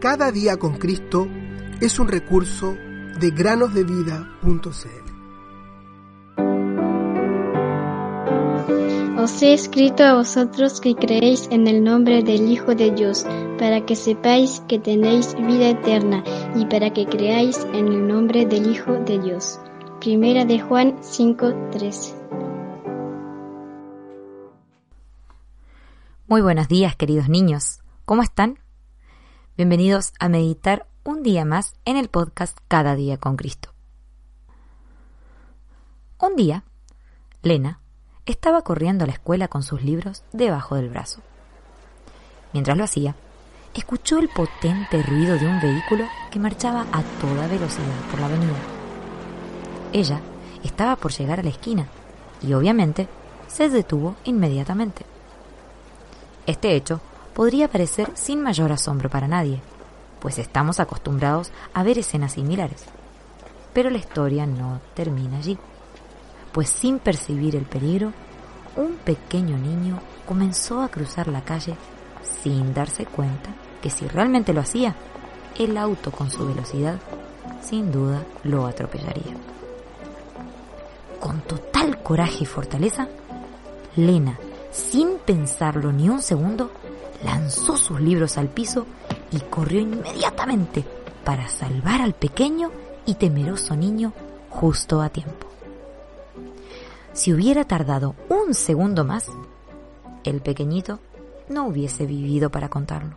Cada día con Cristo es un recurso de granosdevida.cl. Os he escrito a vosotros que creéis en el nombre del Hijo de Dios, para que sepáis que tenéis vida eterna y para que creáis en el nombre del Hijo de Dios. Primera de Juan 5:13. Muy buenos días, queridos niños. ¿Cómo están? Bienvenidos a meditar un día más en el podcast Cada día con Cristo. Un día, Lena estaba corriendo a la escuela con sus libros debajo del brazo. Mientras lo hacía, escuchó el potente ruido de un vehículo que marchaba a toda velocidad por la avenida. Ella estaba por llegar a la esquina y obviamente se detuvo inmediatamente. Este hecho podría parecer sin mayor asombro para nadie, pues estamos acostumbrados a ver escenas similares. Pero la historia no termina allí, pues sin percibir el peligro, un pequeño niño comenzó a cruzar la calle sin darse cuenta que si realmente lo hacía, el auto con su velocidad sin duda lo atropellaría. Con total coraje y fortaleza, Lena, sin pensarlo ni un segundo, lanzó sus libros al piso y corrió inmediatamente para salvar al pequeño y temeroso niño justo a tiempo. Si hubiera tardado un segundo más, el pequeñito no hubiese vivido para contarlo.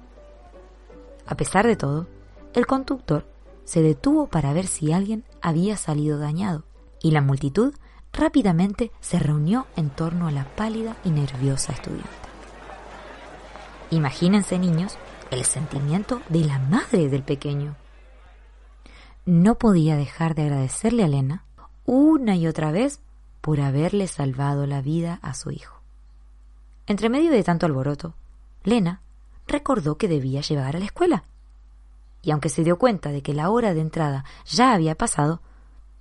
A pesar de todo, el conductor se detuvo para ver si alguien había salido dañado y la multitud rápidamente se reunió en torno a la pálida y nerviosa estudiante. Imagínense, niños, el sentimiento de la madre del pequeño. No podía dejar de agradecerle a Lena una y otra vez por haberle salvado la vida a su hijo. Entre medio de tanto alboroto, Lena recordó que debía llevar a la escuela. Y aunque se dio cuenta de que la hora de entrada ya había pasado,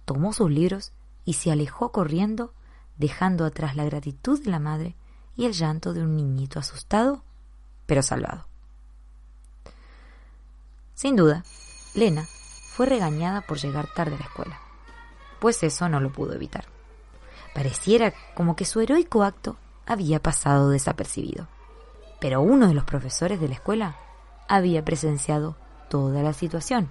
tomó sus libros y se alejó corriendo, dejando atrás la gratitud de la madre y el llanto de un niñito asustado, pero salvado. Sin duda, Lena fue regañada por llegar tarde a la escuela, pues eso no lo pudo evitar. Pareciera como que su heroico acto había pasado desapercibido. Pero uno de los profesores de la escuela había presenciado toda la situación.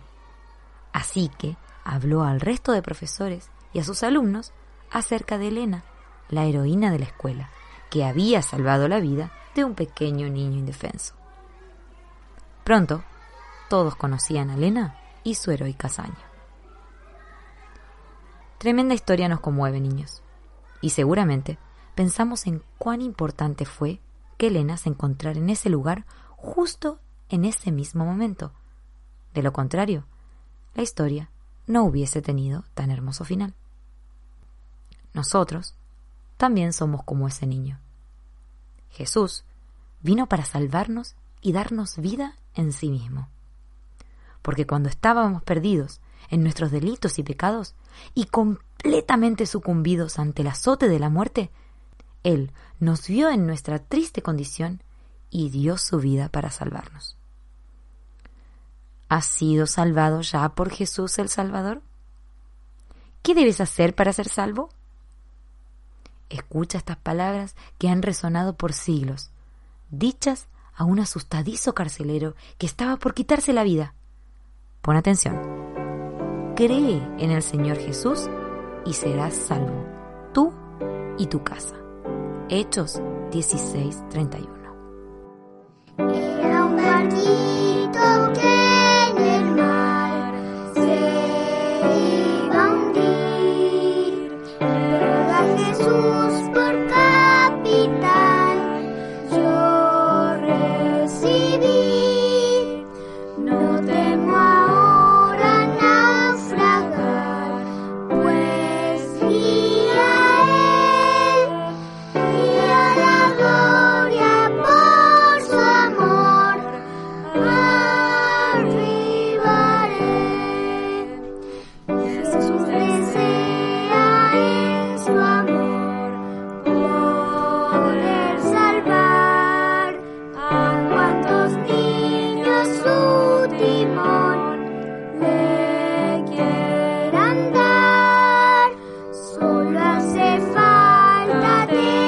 Así que habló al resto de profesores y a sus alumnos acerca de Elena, la heroína de la escuela, que había salvado la vida de un pequeño niño indefenso. Pronto, todos conocían a Elena y su heroica hazaña. Tremenda historia nos conmueve, niños, y seguramente pensamos en cuán importante fue que Elena se encontrara en ese lugar justo en ese mismo momento. De lo contrario, la historia no hubiese tenido tan hermoso final. Nosotros también somos como ese niño. Jesús vino para salvarnos y darnos vida en sí mismo. Porque cuando estábamos perdidos en nuestros delitos y pecados y completamente sucumbidos ante el azote de la muerte, Él nos vio en nuestra triste condición y dio su vida para salvarnos. ¿Has sido salvado ya por Jesús el Salvador? ¿Qué debes hacer para ser salvo? Escucha estas palabras que han resonado por siglos, dichas a un asustadizo carcelero que estaba por quitarse la vida. Pon atención. Cree en el Señor Jesús y serás salvo, tú y tu casa. Hechos 16:31. day.